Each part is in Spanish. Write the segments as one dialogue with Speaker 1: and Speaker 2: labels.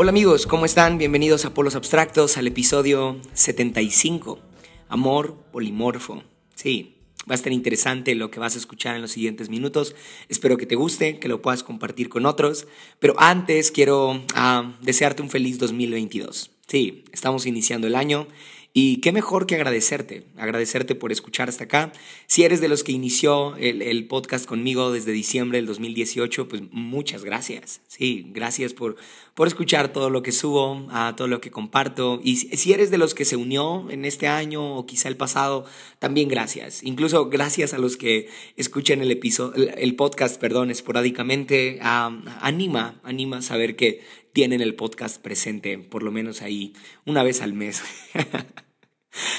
Speaker 1: Hola amigos, ¿cómo están? Bienvenidos a Polos Abstractos al episodio 75, Amor Polimorfo. Sí, va a estar interesante lo que vas a escuchar en los siguientes minutos. Espero que te guste, que lo puedas compartir con otros. Pero antes quiero ah, desearte un feliz 2022. Sí, estamos iniciando el año y qué mejor que agradecerte, agradecerte por escuchar hasta acá. Si eres de los que inició el, podcast conmigo desde diciembre del 2018, pues muchas gracias. Sí, gracias por, por escuchar todo lo que subo, a todo lo que comparto. Y si eres de los que se unió en este año o quizá el pasado, también gracias. Incluso gracias a los que escuchan el, episodio, el podcast perdón, esporádicamente. anima, anima a saber que tienen el podcast presente, por lo menos ahí, una vez al mes.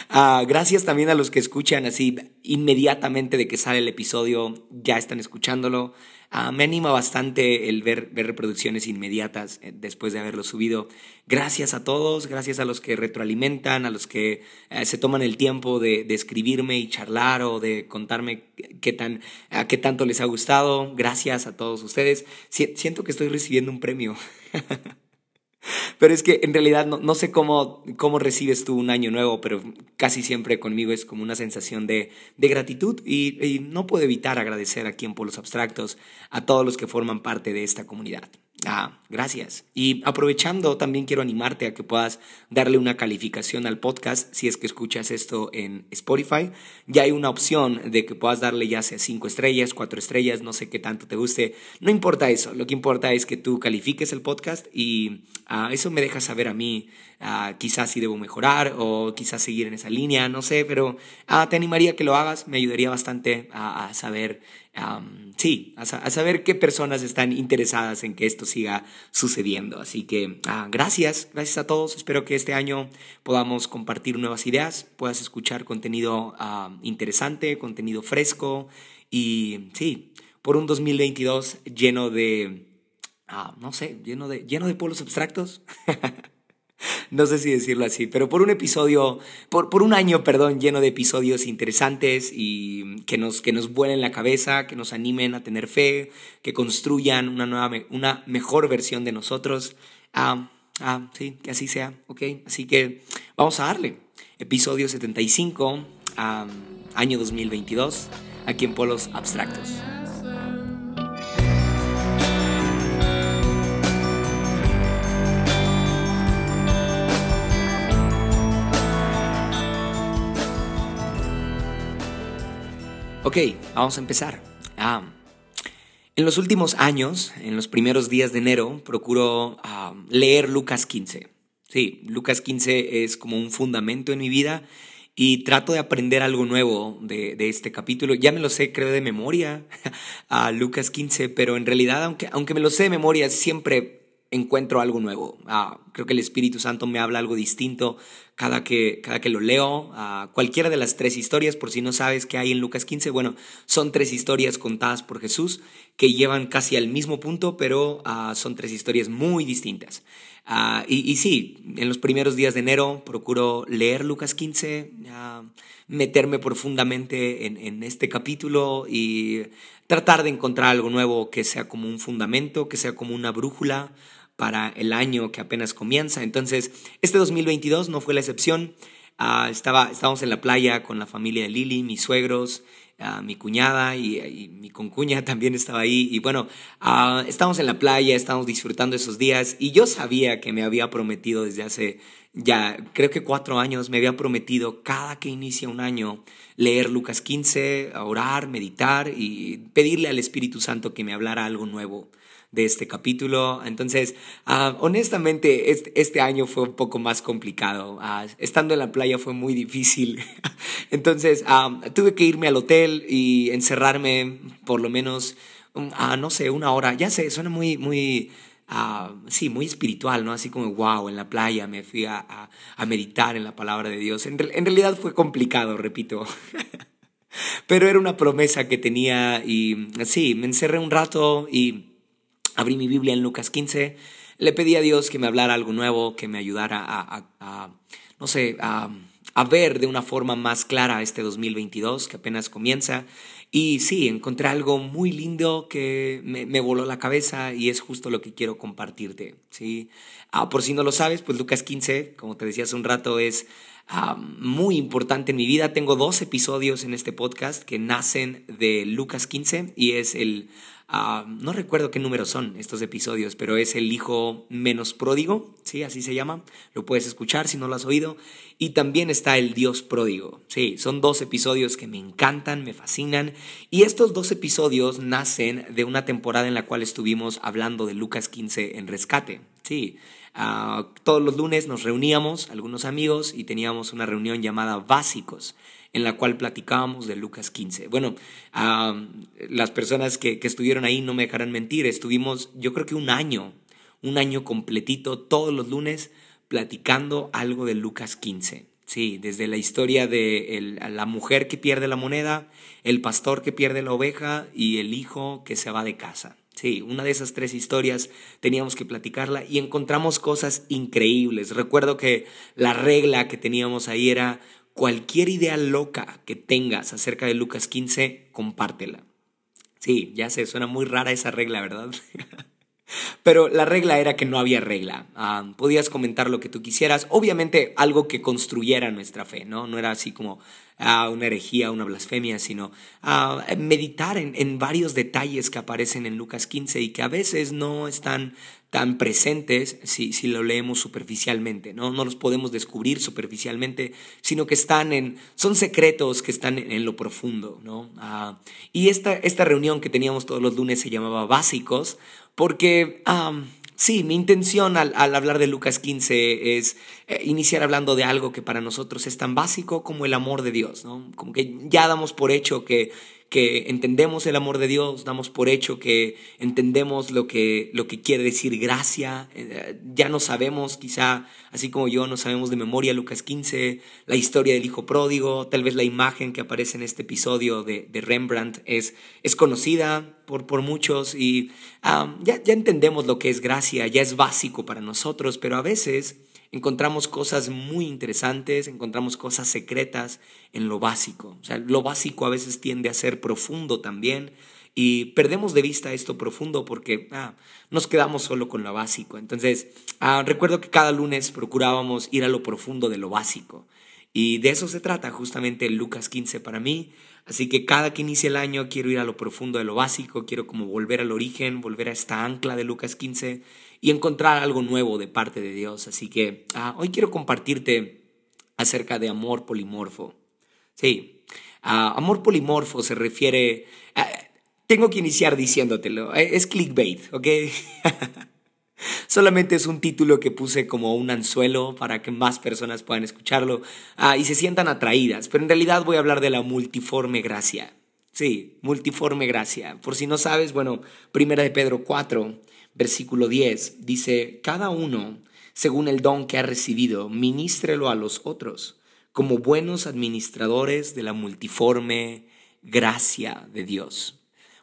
Speaker 1: Ah, gracias también a los que escuchan así inmediatamente de que sale el episodio, ya están escuchándolo. Ah, me anima bastante el ver, ver reproducciones inmediatas eh, después de haberlo subido. Gracias a todos, gracias a los que retroalimentan, a los que eh, se toman el tiempo de, de, escribirme y charlar o de contarme qué, tan, qué tanto les ha gustado. Gracias a todos ustedes. siento que estoy recibiendo un premio. Pero es que en realidad no, sé cómo, cómo recibes tú un año nuevo, pero casi siempre conmigo es como una sensación de, de gratitud y, y, no puedo evitar agradecer aquí en Polos Abstractos a todos los que forman parte de esta comunidad. Ah, gracias. Y aprovechando, también quiero animarte a que puedas darle una calificación al podcast si es que escuchas esto en Spotify. Ya hay una opción de que puedas darle ya sea cinco estrellas, cuatro estrellas, no sé qué tanto te guste. No importa eso, lo que importa es que tú califiques el podcast y ah, eso me deja saber a mí ah, quizás si debo mejorar o quizás seguir en esa línea, no sé, pero te animaría a que lo hagas, me ayudaría bastante a saber sí, a, saber qué personas están interesadas en que esto siga sucediendo. Así que ah, gracias, gracias a todos. Espero que este año podamos compartir nuevas ideas, puedas escuchar contenido interesante, contenido fresco y sí, por un 2022 lleno de, ah, no sé, lleno de, lleno de polos abstractos. no sé si decirlo así, pero por un episodio, por, por un año, perdón, lleno de episodios interesantes y que nos, que nos vuelen la cabeza, que nos animen a tener fe, que construyan una, nueva, una mejor versión de nosotros. Ah, ah, sí, que así sea, ok. Así que vamos a darle. Episodio 75, año 2022, aquí en Polos Abstractos. Ok, vamos a empezar. En los últimos años, en los primeros días de enero, procuro leer Lucas 15. Sí, Lucas 15 es como un fundamento en mi vida y trato de aprender algo nuevo de, este capítulo. Ya me lo sé, creo, de memoria, a Lucas 15, pero en realidad, aunque, aunque me lo sé de memoria, siempre encuentro algo nuevo. Ah, creo que el Espíritu Santo me habla algo distinto cada que, cada que lo leo. Ah, cualquiera de las tres historias, por si no sabes qué hay en Lucas 15, bueno, son tres historias contadas por Jesús que llevan casi al mismo punto, pero ah, son tres historias muy distintas. y, y, sí, en los primeros días de enero procuro leer Lucas 15, meterme profundamente en, en este capítulo y tratar de encontrar algo nuevo que sea como un fundamento, que sea como una brújula para el año que apenas comienza. Entonces, este 2022 no fue la excepción. Uh, estaba, estábamos en la playa con la familia de Lili, mis suegros, uh, mi cuñada y, mi concuña también estaba ahí. Y bueno, uh, estábamos en la playa, estábamos disfrutando esos días y yo sabía que me había prometido desde hace ya, creo que cuatro años, me había prometido cada que inicia un año leer Lucas 15, orar, meditar y pedirle al Espíritu Santo que me hablara algo nuevo de este capítulo. Entonces, ah, honestamente, este, año fue un poco más complicado. Ah, estando en la playa fue muy difícil. Entonces, ah, tuve que irme al hotel y encerrarme por lo menos, a no sé, una hora. Ya sé, suena muy, muy... sí, muy espiritual, ¿no? Así como, wow, en la playa me fui a, a, meditar en la palabra de Dios. En, en realidad fue complicado, repito. Pero era una promesa que tenía y sí, me encerré un rato y abrí mi Biblia en Lucas 15, le pedí a Dios que me hablara algo nuevo, que me ayudara a, no sé, a, ver de una forma más clara este 2022 que apenas comienza. Y sí, encontré algo muy lindo que me, voló la cabeza y es justo lo que quiero compartirte. ¿sí? Ah, por si no lo sabes, pues Lucas 15, como te decía hace un rato, es ah, muy importante en mi vida. Tengo dos episodios en este podcast que nacen de Lucas 15 y es el Ah, no recuerdo qué números son estos episodios, pero es el hijo menos pródigo, ¿sí? Así se llama. Lo puedes escuchar si no lo has oído. Y también está el Dios pródigo. Sí, son dos episodios que me encantan, me fascinan. Y estos dos episodios nacen de una temporada en la cual estuvimos hablando de Lucas 15 en rescate. Sí, ah, todos los lunes nos reuníamos, algunos amigos, y teníamos una reunión llamada Básicos en la cual platicábamos de Lucas 15. Bueno, las personas que, que estuvieron ahí no me dejarán mentir, estuvimos yo creo que un año, un año completito, todos los lunes, platicando algo de Lucas 15. Sí, desde la historia de la mujer que pierde la moneda, el pastor que pierde la oveja y el hijo que se va de casa. Sí, una de esas tres historias teníamos que platicarla y encontramos cosas increíbles. Recuerdo que la regla que teníamos ahí era cualquier idea loca que tengas acerca de Lucas 15, compártela. Sí, ya sé, suena muy rara esa regla, ¿verdad? Pero la regla era que no había regla. Ah, podías comentar lo que tú quisieras. Obviamente algo que construyera nuestra fe, ¿no? No era así como ah, una herejía, una blasfemia, sino ah, meditar en, en, varios detalles que aparecen en Lucas 15 y que a veces no están tan presentes si, si lo leemos superficialmente, ¿no? No los podemos descubrir superficialmente, sino que están en, son secretos que están en, lo profundo, ¿no? Y esta, esta reunión que teníamos todos los lunes se llamaba Básicos, porque... Sí, mi intención al, hablar de Lucas 15 es eh, iniciar hablando de algo que para nosotros es tan básico como el amor de Dios, ¿no? Como que ya damos por hecho que entendemos el amor de Dios, damos por hecho que entendemos lo que, lo que quiere decir gracia, eh, ya no sabemos, quizá así como yo, no sabemos de memoria Lucas 15, la historia del hijo pródigo, tal vez la imagen que aparece en este episodio de, Rembrandt es, es conocida por, por muchos y ya, ya entendemos lo que es gracia, ya es básico para nosotros, pero a veces encontramos cosas muy interesantes, encontramos cosas secretas en lo básico. O sea, lo básico a veces tiende a ser profundo también y perdemos de vista esto profundo porque ah, nos quedamos solo con lo básico. Entonces, ah, recuerdo que cada lunes procurábamos ir a lo profundo de lo básico. Y de eso se trata justamente Lucas 15 para mí. Así que cada que inicie el año quiero ir a lo profundo de lo básico, quiero como volver al origen, volver a esta ancla de Lucas 15 y encontrar algo nuevo de parte de Dios. Así que ah, hoy quiero compartirte acerca de amor polimorfo. Sí, ah, amor polimorfo se refiere... tengo que iniciar diciéndotelo, eh, es clickbait, ¿ok? Solamente es un título que puse como un anzuelo para que más personas puedan escucharlo ah, y se sientan atraídas, pero en realidad voy a hablar de la multiforme gracia. Sí, multiforme gracia. Por si no sabes, bueno, primera de Pedro 4, versículo 10, dice, cada uno, según el don que ha recibido, ministrelo a los otros, como buenos administradores de la multiforme gracia de Dios.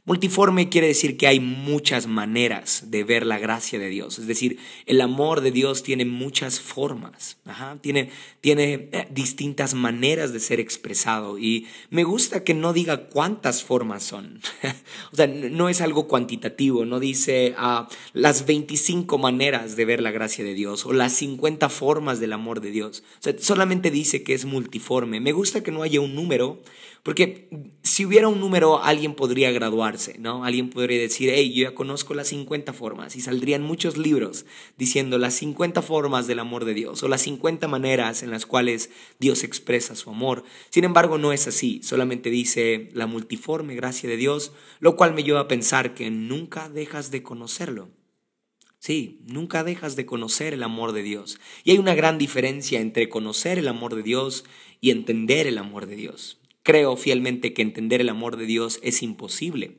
Speaker 1: Multiforme quiere decir que hay muchas maneras de ver la gracia de Dios. Es decir, el amor de Dios tiene muchas formas, tiene, tiene eh, distintas maneras de ser expresado. Y me gusta que no diga cuántas formas son. o sea, no es algo cuantitativo, no dice ah, las 25 maneras de ver la gracia de Dios o las 50 formas del amor de Dios. O sea, solamente dice que es multiforme. Me gusta que no haya un número porque si hubiera un número, alguien podría graduarse, ¿no? Alguien podría decir, hey, yo ya conozco las 50 formas y saldrían muchos libros diciendo las 50 formas del amor de Dios o las 50 maneras en las cuales Dios expresa su amor. Sin embargo, no es así, solamente dice la multiforme gracia de Dios, lo cual me lleva a pensar que nunca dejas de conocerlo. Sí, nunca dejas de conocer el amor de Dios. Y hay una gran diferencia entre conocer el amor de Dios y entender el amor de Dios. Creo fielmente que entender el amor de Dios es imposible,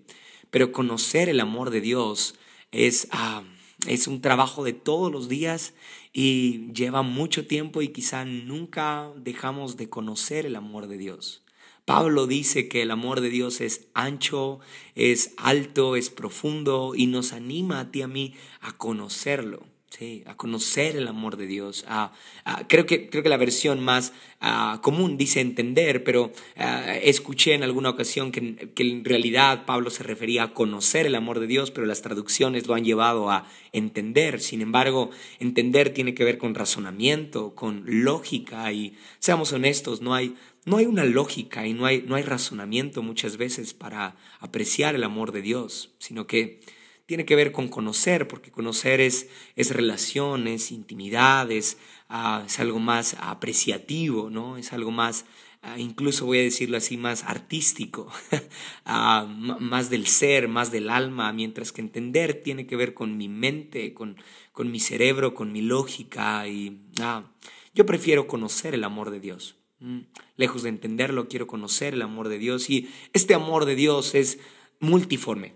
Speaker 1: pero conocer el amor de Dios es, ah, es un trabajo de todos los días y lleva mucho tiempo y quizá nunca dejamos de conocer el amor de Dios. Pablo dice que el amor de Dios es ancho, es alto, es profundo y nos anima a ti y a mí a conocerlo. A conocer el amor de Dios. creo, que, creo que la versión más común dice entender, pero escuché en alguna ocasión que, que, en realidad Pablo se refería a conocer el amor de Dios, pero las traducciones lo han llevado a entender. Sin embargo, entender tiene que ver con razonamiento, con lógica y seamos honestos, no hay, no hay una lógica y no hay, no hay razonamiento muchas veces para apreciar el amor de Dios, sino que tiene que ver con conocer, porque conocer es, es relaciones, intimidades, ah, es algo más apreciativo, ¿no? Es algo más, ah, incluso voy a decirlo así, más artístico, ah, más del ser, más del alma, mientras que entender tiene que ver con mi mente, con, con mi cerebro, con mi lógica, y yo prefiero conocer el amor de Dios. Lejos de entenderlo, quiero conocer el amor de Dios y este amor de Dios es multiforme.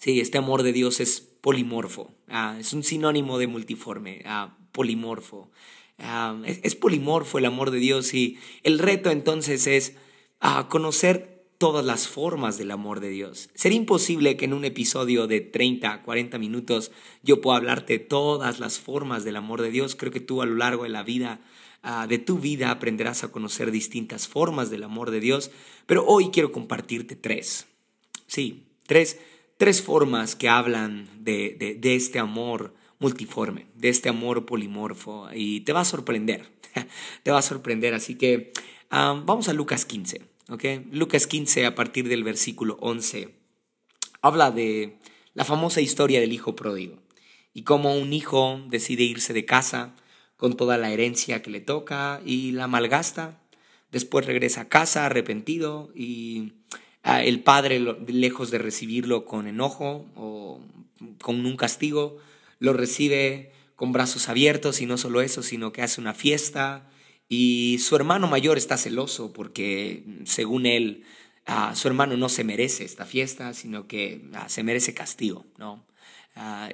Speaker 1: Sí, este amor de Dios es polimorfo, ah, es un sinónimo de multiforme, ah, polimorfo. Ah, es, polimorfo el amor de Dios y el reto entonces es conocer todas las formas del amor de Dios. Sería imposible que en un episodio de 30, 40 minutos yo pueda hablarte todas las formas del amor de Dios. Creo que tú a lo largo de la vida de tu vida aprenderás a conocer distintas formas del amor de Dios, pero hoy quiero compartirte tres. Sí, tres tres formas que hablan de, de, este amor multiforme, de este amor polimorfo, y te va a sorprender, te va a sorprender, así que ah, vamos a Lucas 15, ¿ok? Lucas 15 a partir del versículo 11 habla de la famosa historia del hijo pródigo y cómo un hijo decide irse de casa con toda la herencia que le toca y la malgasta, después regresa a casa arrepentido y el padre, lejos de recibirlo con enojo o con un castigo, lo recibe con brazos abiertos y no solo eso, sino que hace una fiesta y su hermano mayor está celoso porque según él, su hermano no se merece esta fiesta, sino que se merece castigo, ¿no?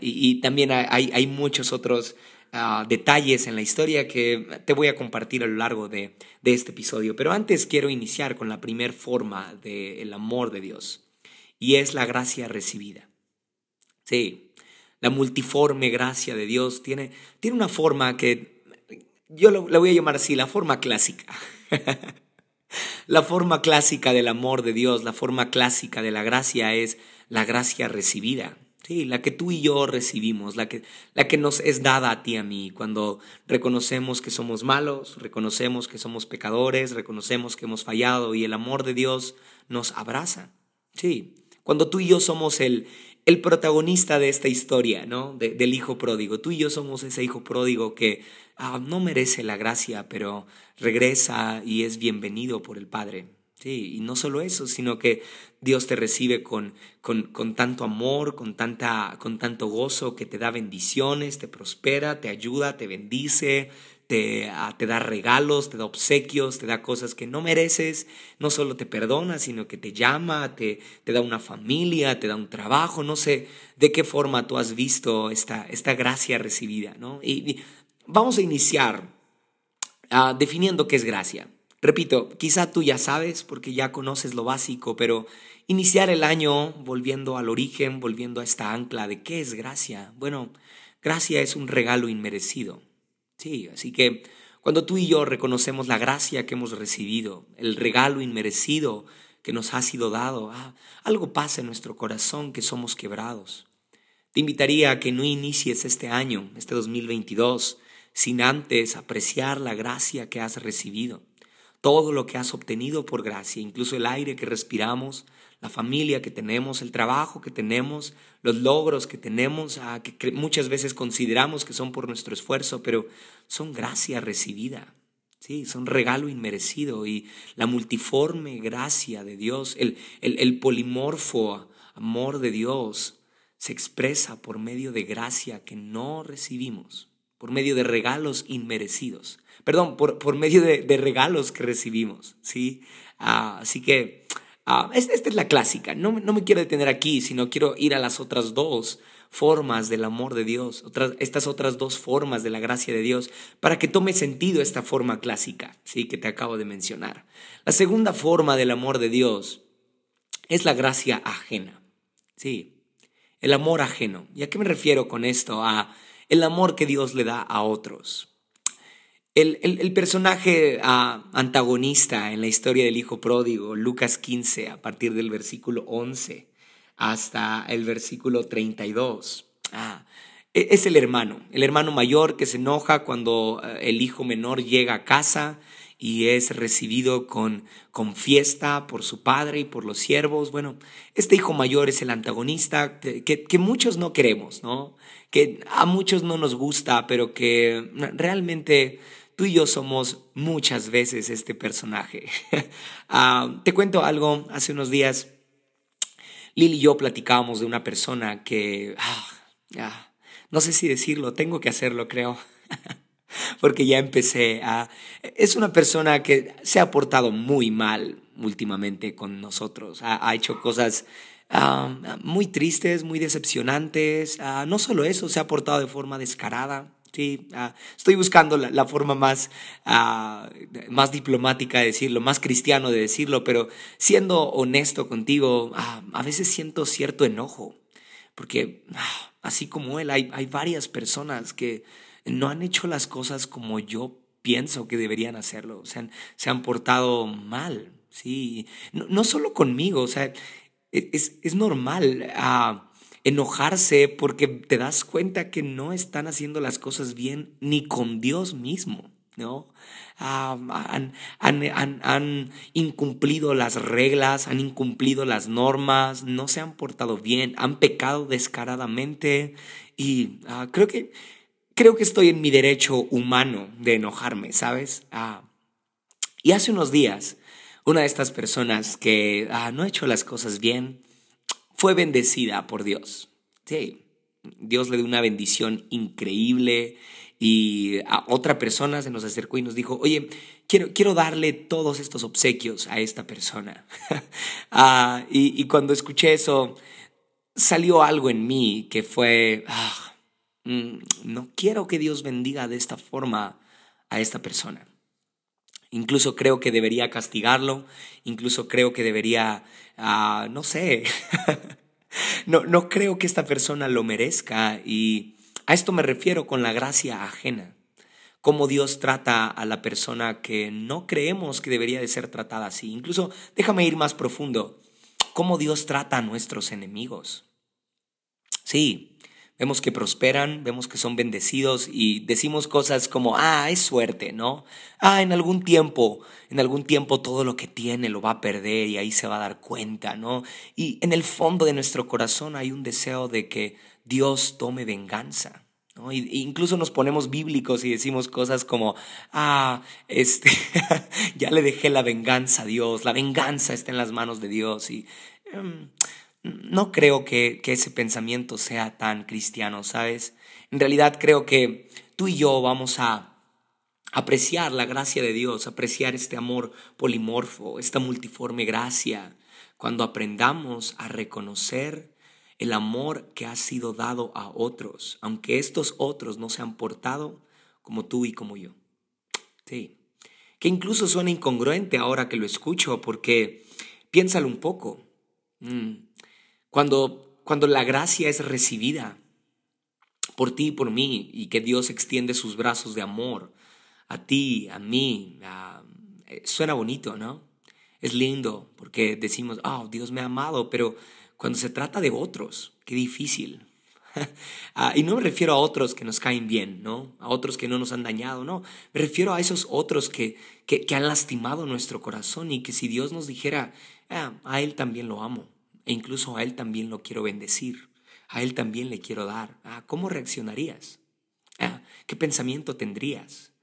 Speaker 1: y, también hay, hay muchos otros detalles en la historia que te voy a compartir a lo largo de, este episodio. Pero antes quiero iniciar con la primera forma del amor de Dios y es la gracia recibida. Sí, la multiforme gracia de Dios tiene, tiene una forma que yo la voy a llamar así, la forma clásica. la forma clásica del amor de Dios, la forma clásica de la gracia es la gracia recibida. Sí, la que tú y yo recibimos, la que, la que nos es dada a ti y a mí, cuando reconocemos que somos malos, reconocemos que somos pecadores, reconocemos que hemos fallado y el amor de Dios nos abraza. Sí, cuando tú y yo somos el, el protagonista de esta historia, ¿no? del hijo pródigo. Tú y yo somos ese hijo pródigo que ah, no merece la gracia, pero regresa y es bienvenido por el Padre. Sí, y no solo eso, sino que Dios te recibe con, con, tanto amor, con, tanta, con tanto gozo, que te da bendiciones, te prospera, te ayuda, te bendice, te, ah, te, da regalos, te da obsequios, te da cosas que no mereces, no solo te perdona, sino que te llama, te, te da una familia, te da un trabajo, no sé de qué forma tú has visto esta, esta gracia recibida, ¿no? Y, vamos a iniciar ah, definiendo qué es gracia. Repito, quizá tú ya sabes porque ya conoces lo básico, pero iniciar el año volviendo al origen, volviendo a esta ancla de qué es gracia. Bueno, gracia es un regalo inmerecido. Sí, así que cuando tú y yo reconocemos la gracia que hemos recibido, el regalo inmerecido que nos ha sido dado, ah, algo pasa en nuestro corazón que somos quebrados. Te invitaría a que no inicies este año, este 2022, sin antes apreciar la gracia que has recibido todo lo que has obtenido por gracia, incluso el aire que respiramos, la familia que tenemos, el trabajo que tenemos, los logros que tenemos, ah, que muchas veces consideramos que son por nuestro esfuerzo, pero son gracia recibida. Sí, son regalo inmerecido y la multiforme gracia de Dios, el, el, el polimorfo amor de Dios se expresa por medio de gracia que no recibimos, por medio de regalos inmerecidos perdón, por, por medio de, regalos que recibimos, ¿sí? Ah, así que Ah, esta, es la clásica. No, no, me quiero detener aquí, sino quiero ir a las otras dos formas del amor de Dios, estas otras dos formas de la gracia de Dios, para que tome sentido esta forma clásica, ¿sí? que te acabo de mencionar. La segunda forma del amor de Dios es la gracia ajena. Sí, el amor ajeno. ¿Y a qué me refiero con esto? A el amor que Dios le da a otros. El, personaje ah, antagonista en la historia del Hijo Pródigo, Lucas 15, a partir del versículo 11 hasta el versículo 32. Ah, e, es el hermano, el hermano mayor que se enoja cuando ah, el hijo menor llega a casa y es recibido con, con fiesta por su padre y por los siervos. Bueno, este hijo mayor es el antagonista que, que muchos no queremos, ¿no? Que a muchos no nos gusta, pero que realmente tú y yo somos muchas veces este personaje. Ah, te cuento algo, hace unos días Lili y yo platicábamos de una persona que, ah, no sé si decirlo, tengo que hacerlo creo, porque ya empecé a... Es una persona que se ha portado muy mal últimamente con nosotros, ha, hecho cosas... Ah, muy tristes, muy decepcionantes. no solo eso, se ha portado de forma descarada. Sí, ah, estoy buscando la, forma más, ah, más diplomática de decirlo, más cristiano de decirlo, pero siendo honesto contigo, ah, a veces siento cierto enojo, porque así como él, hay, hay varias personas que no han hecho las cosas como yo pienso que deberían hacerlo, se han, se han portado mal, sí, no, no solo conmigo, o sea, e, es, es normal enojarse porque te das cuenta que no están haciendo las cosas bien ni con Dios mismo. ¿no? Ah, han, han, han, incumplido las reglas, han incumplido las normas, no se han portado bien, han pecado descaradamente y ah, creo, que, creo que estoy en mi derecho humano de enojarme, ¿sabes? Ah, y hace unos días, una de estas personas que no ha hecho las cosas bien, fue bendecida por Dios. Sí, Dios le dio una bendición increíble y a otra persona se nos acercó y nos dijo, oye, quiero, quiero darle todos estos obsequios a esta persona. Ah, y, cuando escuché eso, salió algo en mí que fue, ah, no quiero que Dios bendiga de esta forma a esta persona. Incluso creo que debería castigarlo, incluso creo que debería, ah, no sé, no, no creo que esta persona lo merezca y a esto me refiero con la gracia ajena. Cómo Dios trata a la persona que no creemos que debería de ser tratada así. Incluso, déjame ir más profundo, cómo Dios trata a nuestros enemigos. Sí, vemos que prosperan, vemos que son bendecidos y decimos cosas como, ah, es suerte, ¿no? Ah, en algún tiempo, en algún tiempo todo lo que tiene lo va a perder y ahí se va a dar cuenta, ¿no? Y en el fondo de nuestro corazón hay un deseo de que Dios tome venganza. ¿no? Y, incluso nos ponemos bíblicos y decimos cosas como, ah, este, ya le dejé la venganza a Dios, la venganza está en las manos de Dios. Y em, no creo que, ese pensamiento sea tan cristiano, ¿sabes? En realidad creo que tú y yo vamos a apreciar la gracia de Dios, apreciar este amor polimorfo, esta multiforme gracia, cuando aprendamos a reconocer el amor que ha sido dado a otros, aunque estos otros no se han portado como tú y como yo. Sí. Que incluso suena incongruente ahora que lo escucho, porque piénsalo un poco. Mm. Cuando, cuando la gracia es recibida por ti y por mí y que Dios extiende sus brazos de amor a ti, a mí, eh, suena bonito, ¿no? Es lindo porque decimos, oh, Dios me ha amado, pero cuando se trata de otros, qué difícil. Ah, y no me refiero a otros que nos caen bien, ¿no? A otros que no nos han dañado, no. Me refiero a esos otros que, que, han lastimado nuestro corazón y que si Dios nos dijera, ah, a Él también lo amo, e incluso a Él también lo quiero bendecir. A Él también le quiero dar. Ah, ¿Cómo reaccionarías? Ah, ¿Qué pensamiento tendrías?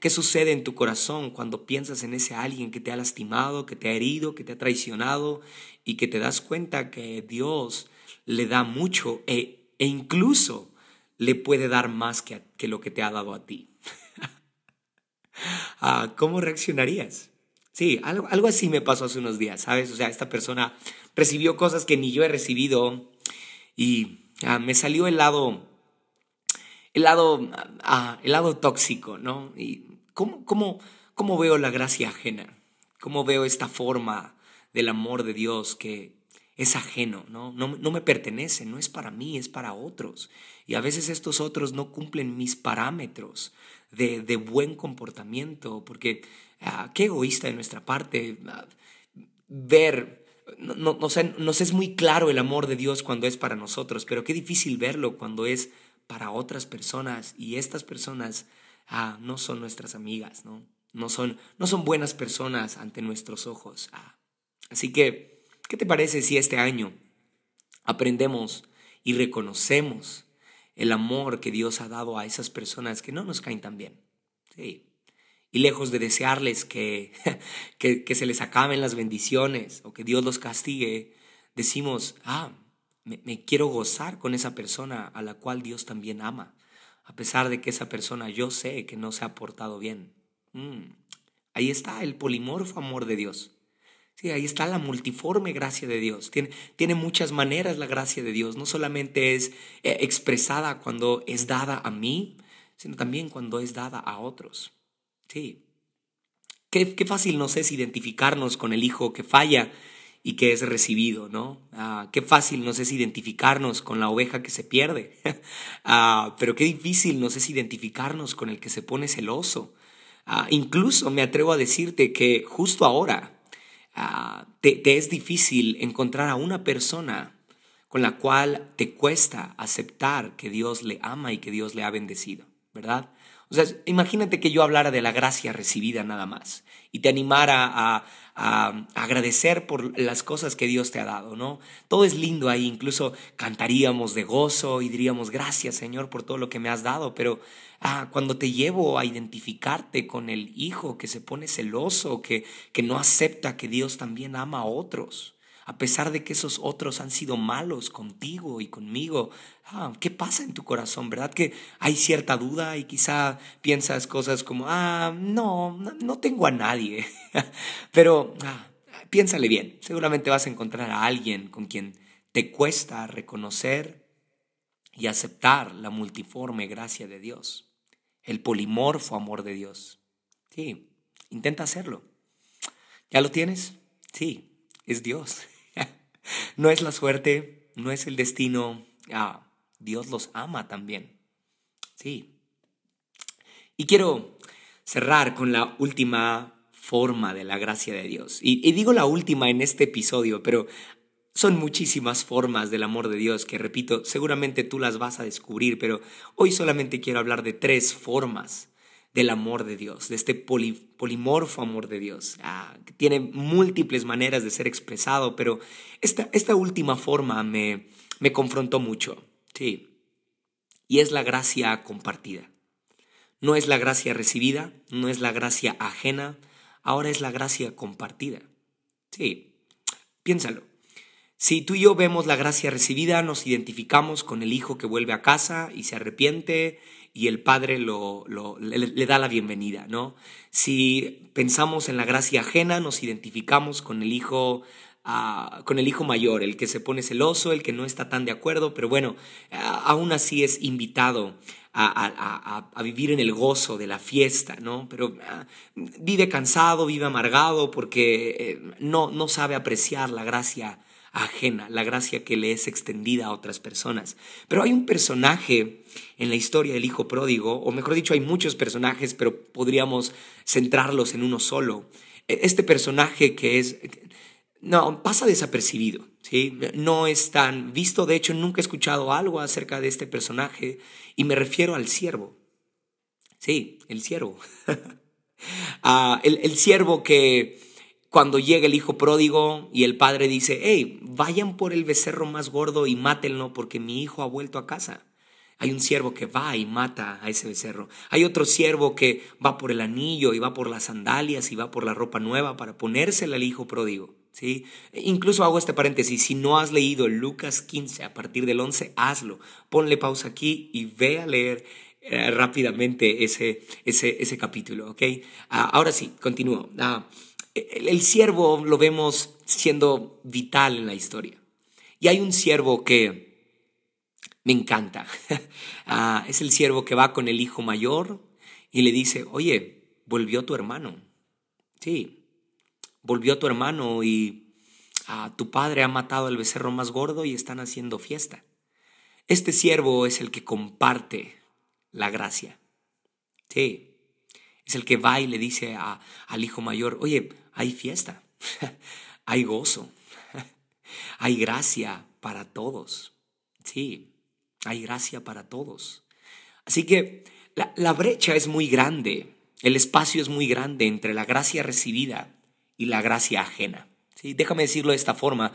Speaker 1: qué sucede en tu corazón cuando piensas en ese alguien que te ha lastimado, que te ha herido, que te ha traicionado y que te das cuenta que Dios le da mucho e, e incluso le puede dar más que, que, lo que te ha dado a ti? ah, ¿Cómo reaccionarías? Sí, algo, algo así me pasó hace unos días, ¿sabes? O sea, esta persona recibió cosas que ni yo he recibido y ah, me salió el lado, el lado, ah, el lado tóxico, ¿no? Y ¿cómo, cómo, cómo veo la gracia ajena? ¿Cómo veo esta forma del amor de Dios que es ajeno, ¿no? No, no me pertenece, no es para mí, es para otros. Y a veces estos otros no cumplen mis parámetros de, de buen comportamiento, porque Ah, qué egoísta de nuestra parte ah, ver, no, no, nos es muy claro el amor de Dios cuando es para nosotros, pero qué difícil verlo cuando es para otras personas y estas personas ah, no son nuestras amigas, ¿no? No son, no son buenas personas ante nuestros ojos. Así que, ¿qué te parece si este año aprendemos y reconocemos el amor que Dios ha dado a esas personas que no nos caen tan bien? Sí, y lejos de desearles que, que, se les acaben las bendiciones o que Dios los castigue, decimos, ah, me, quiero gozar con esa persona a la cual Dios también ama, a pesar de que esa persona yo sé que no se ha portado bien. Mm, ahí está el polimorfo amor de Dios. Sí, ahí está la multiforme gracia de Dios. Tiene, tiene muchas maneras la gracia de Dios. No solamente es eh, expresada cuando es dada a mí, sino también cuando es dada a otros. Sí. Qué, qué, fácil nos es identificarnos con el hijo que falla y que es recibido, ¿no? Ah, qué fácil nos es identificarnos con la oveja que se pierde, ah, pero qué difícil nos es identificarnos con el que se pone celoso. Ah, incluso me atrevo a decirte que justo ahora te, te es difícil encontrar a una persona con la cual te cuesta aceptar que Dios le ama y que Dios le ha bendecido, ¿verdad? O sea, imagínate que yo hablara de la gracia recibida nada más y te animara a, agradecer por las cosas que Dios te ha dado, ¿no? Todo es lindo ahí, incluso cantaríamos de gozo y diríamos gracias Señor por todo lo que me has dado, pero ah, cuando te llevo a identificarte con el hijo que se pone celoso, que, que no acepta que Dios también ama a otros, a pesar de que esos otros han sido malos contigo y conmigo. Ah, ¿Qué pasa en tu corazón? ¿Verdad que hay cierta duda y quizá piensas cosas como, ah, no, no tengo a nadie? Pero ah, piénsale bien, seguramente vas a encontrar a alguien con quien te cuesta reconocer y aceptar la multiforme gracia de Dios, el polimorfo amor de Dios. Sí, intenta hacerlo. ¿Ya lo tienes? Sí, es Dios. no es la suerte, no es el destino. Ah, Dios los ama también. Sí. Y quiero cerrar con la última forma de la gracia de Dios. Y, y, digo la última en este episodio, pero son muchísimas formas del amor de Dios que, repito, seguramente tú las vas a descubrir, pero hoy solamente quiero hablar de tres formas del amor de Dios, de este polimorfo amor de Dios, ah, que tiene múltiples maneras de ser expresado, pero esta, esta última forma me, me confrontó mucho, sí, y es la gracia compartida. No es la gracia recibida, no es la gracia ajena, ahora es la gracia compartida. Sí, piénsalo. Si tú y yo vemos la gracia recibida, nos identificamos con el hijo que vuelve a casa y se arrepiente y el Padre lo, le, da la bienvenida, ¿no? Si pensamos en la gracia ajena, nos identificamos con el hijo ah, con el hijo mayor, el que se pone celoso, el que no está tan de acuerdo, pero bueno, aún así es invitado a, vivir en el gozo de la fiesta, ¿no? Pero ah, vive cansado, vive amargado porque eh, no, no sabe apreciar la gracia ajena, la gracia que le es extendida a otras personas. Pero hay un personaje en la historia del Hijo Pródigo, o mejor dicho, hay muchos personajes, pero podríamos centrarlos en uno solo. E, este personaje que es, no, pasa desapercibido, ¿sí? No es tan visto, de hecho nunca he escuchado algo acerca de este personaje, y me refiero al siervo. Sí, el siervo. Ah, el, el siervo que cuando llega el hijo pródigo y el padre dice, hey, vayan por el becerro más gordo y mátenlo porque mi hijo ha vuelto a casa. Hay un siervo que va y mata a ese becerro. Hay otro siervo que va por el anillo y va por las sandalias y va por la ropa nueva para ponérsela al hijo pródigo. ¿sí? Incluso hago este paréntesis, si no has leído Lucas 15 a partir del 11, hazlo. Ponle pausa aquí y ve a leer eh, rápidamente ese, ese, ese capítulo. ¿ok? Ah, ahora sí, continúo. Ah, el, siervo lo vemos siendo vital en la historia. Y hay un siervo que me encanta. Ah, es el siervo que va con el hijo mayor y le dice, oye, volvió tu hermano. Sí, volvió tu hermano y ah, tu padre ha matado al becerro más gordo y están haciendo fiesta. Este siervo es el que comparte la gracia. Sí, es el que va y le dice al hijo mayor, oye, hay fiesta, hay gozo, hay gracia para todos. Sí, hay gracia para todos. Así que la, brecha es muy grande, el espacio es muy grande entre la gracia recibida y la gracia ajena. ¿sí? Déjame decirlo de esta forma.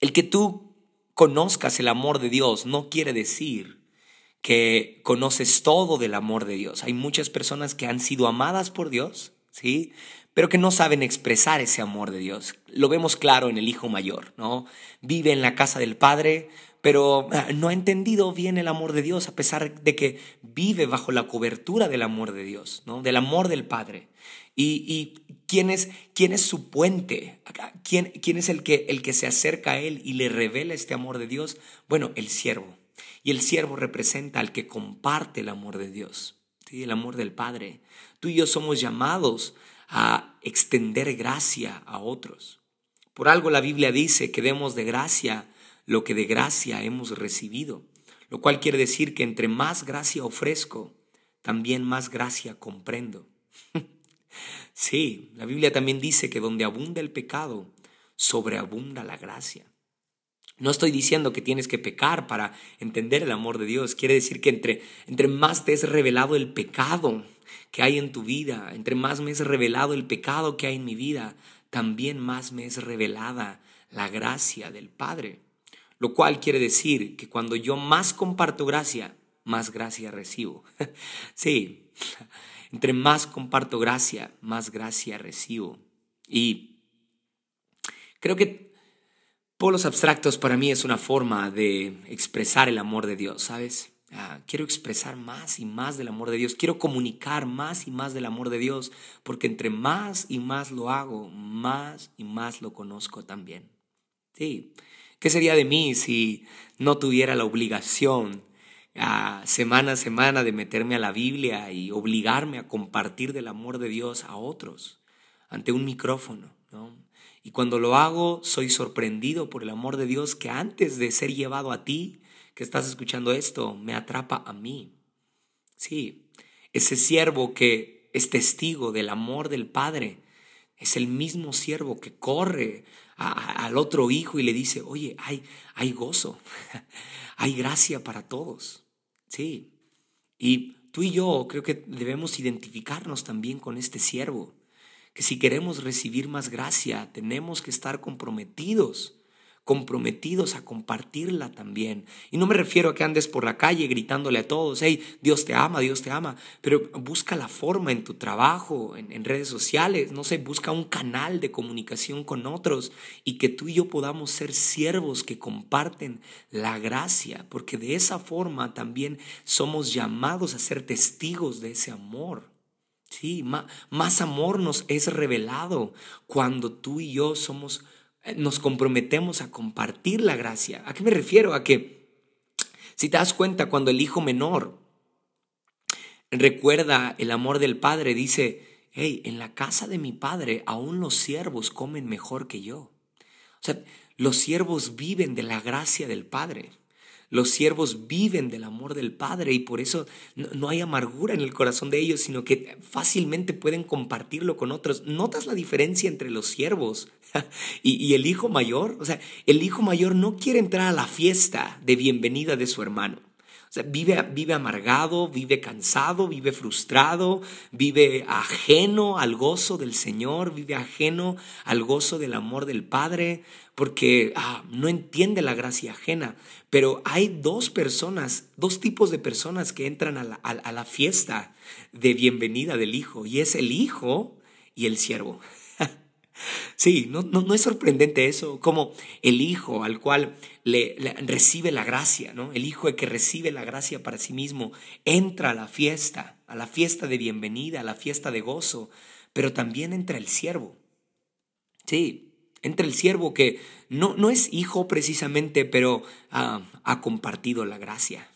Speaker 1: el que tú conozcas el amor de Dios no quiere decir que conoces todo del amor de Dios. Hay muchas personas que han sido amadas por Dios, ¿sí? Pero que no saben expresar ese amor de Dios. Lo vemos claro en el hijo mayor, ¿no? Vive en la casa del padre, pero ah, no ha entendido bien el amor de Dios a pesar de que vive bajo la cobertura del amor de Dios, ¿no? Del amor del Padre. Y, y ¿quién, es, quién es su puente? ¿Quién, quién es el que, el que se acerca a Él y le revela este amor de Dios? Bueno, el siervo. Y el siervo representa al que comparte el amor de Dios, ¿sí? el amor del Padre. Tú y yo somos llamados a extender gracia a otros. Por algo la Biblia dice que demos de gracia lo que de gracia hemos recibido, lo cual quiere decir que entre más gracia ofrezco, también más gracia comprendo. sí, la Biblia también dice que donde abunda el pecado, sobreabunda la gracia. No estoy diciendo que tienes que pecar para entender el amor de Dios. Quiere decir que entre, entre más te es revelado el pecado que hay en tu vida, entre más me es revelado el pecado que hay en mi vida, también más me es revelada la gracia del Padre. Lo cual quiere decir que cuando yo más comparto gracia, más gracia recibo. sí, entre más comparto gracia, más gracia recibo. Y creo que Polos abstractos para mí es una forma de expresar el amor de Dios, ¿sabes? Ah, quiero expresar más y más del amor de Dios, quiero comunicar más y más del amor de Dios, porque entre más y más lo hago, más y más lo conozco también. Sí, ¿qué sería de mí si no tuviera la obligación a semana a semana de meterme a la Biblia y obligarme a compartir del amor de Dios a otros ante un micrófono? ¿no? Y cuando lo hago, soy sorprendido por el amor de Dios que antes de ser llevado a ti, que estás escuchando esto, me atrapa a mí. Sí, ese siervo que es testigo del amor del Padre, es el mismo siervo que corre al otro hijo y le dice, oye, hay, hay gozo, hay gracia para todos. Sí, y tú y yo creo que debemos identificarnos también con este siervo que si queremos recibir más gracia, tenemos que estar comprometidos, comprometidos a compartirla también. Y no me refiero a que andes por la calle gritándole a todos, hey, Dios te ama, Dios te ama, pero busca la forma en tu trabajo, en, en redes sociales, no sé, busca un canal de comunicación con otros y que tú y yo podamos ser siervos que comparten la gracia, porque de esa forma también somos llamados a ser testigos de ese amor. Sí, más, amor nos es revelado cuando tú y yo somos, nos comprometemos a compartir la gracia. ¿A qué me refiero? A que, si te das cuenta, cuando el hijo menor recuerda el amor del padre, dice, hey, en la casa de mi padre aún los siervos comen mejor que yo. O sea, los siervos viven de la gracia del padre. Los siervos viven del amor del Padre y por eso no, hay amargura en el corazón de ellos, sino que fácilmente pueden compartirlo con otros. ¿Notas la diferencia entre los siervos y, y el hijo mayor? O sea, el hijo mayor no quiere entrar a la fiesta de bienvenida de su hermano. Vive, vive amargado, vive cansado, vive frustrado, vive ajeno al gozo del Señor, vive ajeno al gozo del amor del Padre, porque ah, no entiende la gracia ajena. Pero hay dos personas, dos tipos de personas que entran a la, a la fiesta de bienvenida del Hijo, y es el Hijo y el siervo. Sí, no, no, es sorprendente eso, como el hijo al cual le, recibe la gracia, ¿no? El hijo que recibe la gracia para sí mismo entra a la fiesta, a la fiesta de bienvenida, a la fiesta de gozo, pero también entra el siervo. Sí, entra el siervo que no, no es hijo precisamente, pero ah, ha compartido la gracia.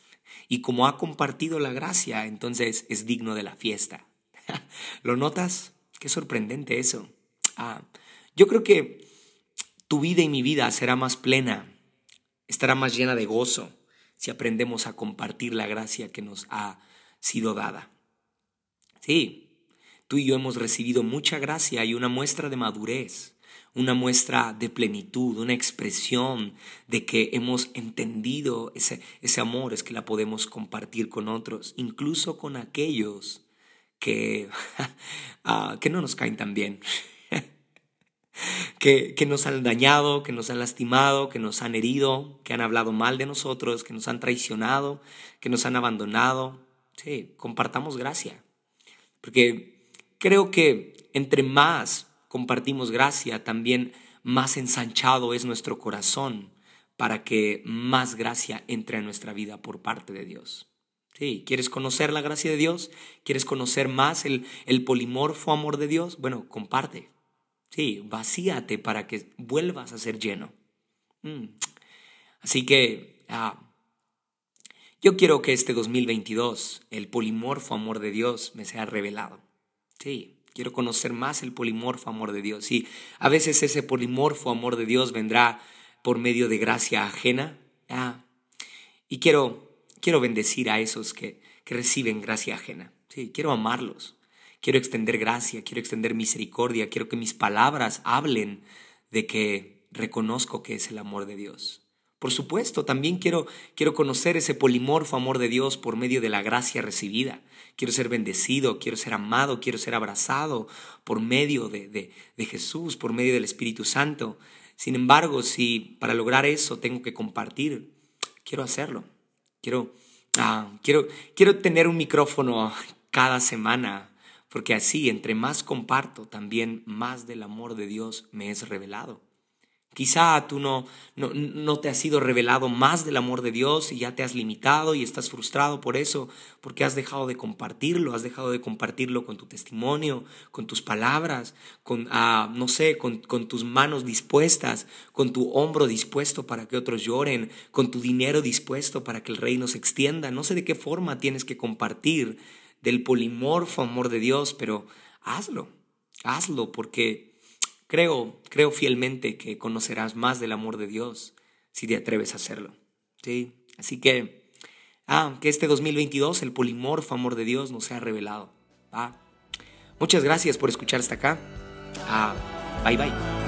Speaker 1: Y como ha compartido la gracia, entonces es digno de la fiesta. ¿Lo notas? Qué sorprendente eso. Yo creo que tu vida y mi vida será más plena, estará más llena de gozo si aprendemos a compartir la gracia que nos ha sido dada. Sí, tú y yo hemos recibido mucha gracia y una muestra de madurez, una muestra de plenitud, una expresión de que hemos entendido ese, ese amor, es que la podemos compartir con otros, incluso con aquellos que, ah, que no nos caen tan bien. Que, que, nos han dañado, que nos han lastimado, que nos han herido, que han hablado mal de nosotros, que nos han traicionado, que nos han abandonado. Sí, compartamos gracia. Porque creo que entre más compartimos gracia, también más ensanchado es nuestro corazón para que más gracia entre a nuestra vida por parte de Dios. Sí, ¿quieres conocer la gracia de Dios? ¿Quieres conocer más el, el polimorfo amor de Dios? Bueno, comparte. Sí, vacíate para que vuelvas a ser lleno. Mm. Así que ah, yo quiero que este 2022 el polimorfo amor de Dios me sea revelado. Sí, quiero conocer más el polimorfo amor de Dios. Y a veces ese polimorfo amor de Dios vendrá por medio de gracia ajena. Ah, y quiero quiero bendecir a esos que, que reciben gracia ajena. Sí, quiero amarlos. Quiero extender gracia, quiero extender misericordia, quiero que mis palabras hablen de que reconozco que es el amor de Dios. Por supuesto, también quiero, quiero conocer ese polimorfo amor de Dios por medio de la gracia recibida. Quiero ser bendecido, quiero ser amado, quiero ser abrazado por medio de, de, Jesús, por medio del Espíritu Santo. Sin embargo, si para lograr eso tengo que compartir, quiero hacerlo. Quiero, ah, quiero, quiero tener un micrófono cada semana, porque así, entre más comparto, también más del amor de Dios me es revelado. Quizá tú no, no, te has sido revelado más del amor de Dios y ya te has limitado y estás frustrado por eso, porque has dejado de compartirlo, has dejado de compartirlo con tu testimonio, con tus palabras, con, ah, no sé, con, con tus manos dispuestas, con tu hombro dispuesto para que otros lloren, con tu dinero dispuesto para que el reino se extienda. No sé de qué forma tienes que compartir del polimorfo amor de Dios, pero hazlo, hazlo porque Creo, creo fielmente que conocerás más del amor de Dios si te atreves a hacerlo. ¿sí? Así que, ah, que este 2022 el polimorfo amor de Dios nos sea revelado. Muchas gracias por escuchar hasta acá. Ah, bye bye.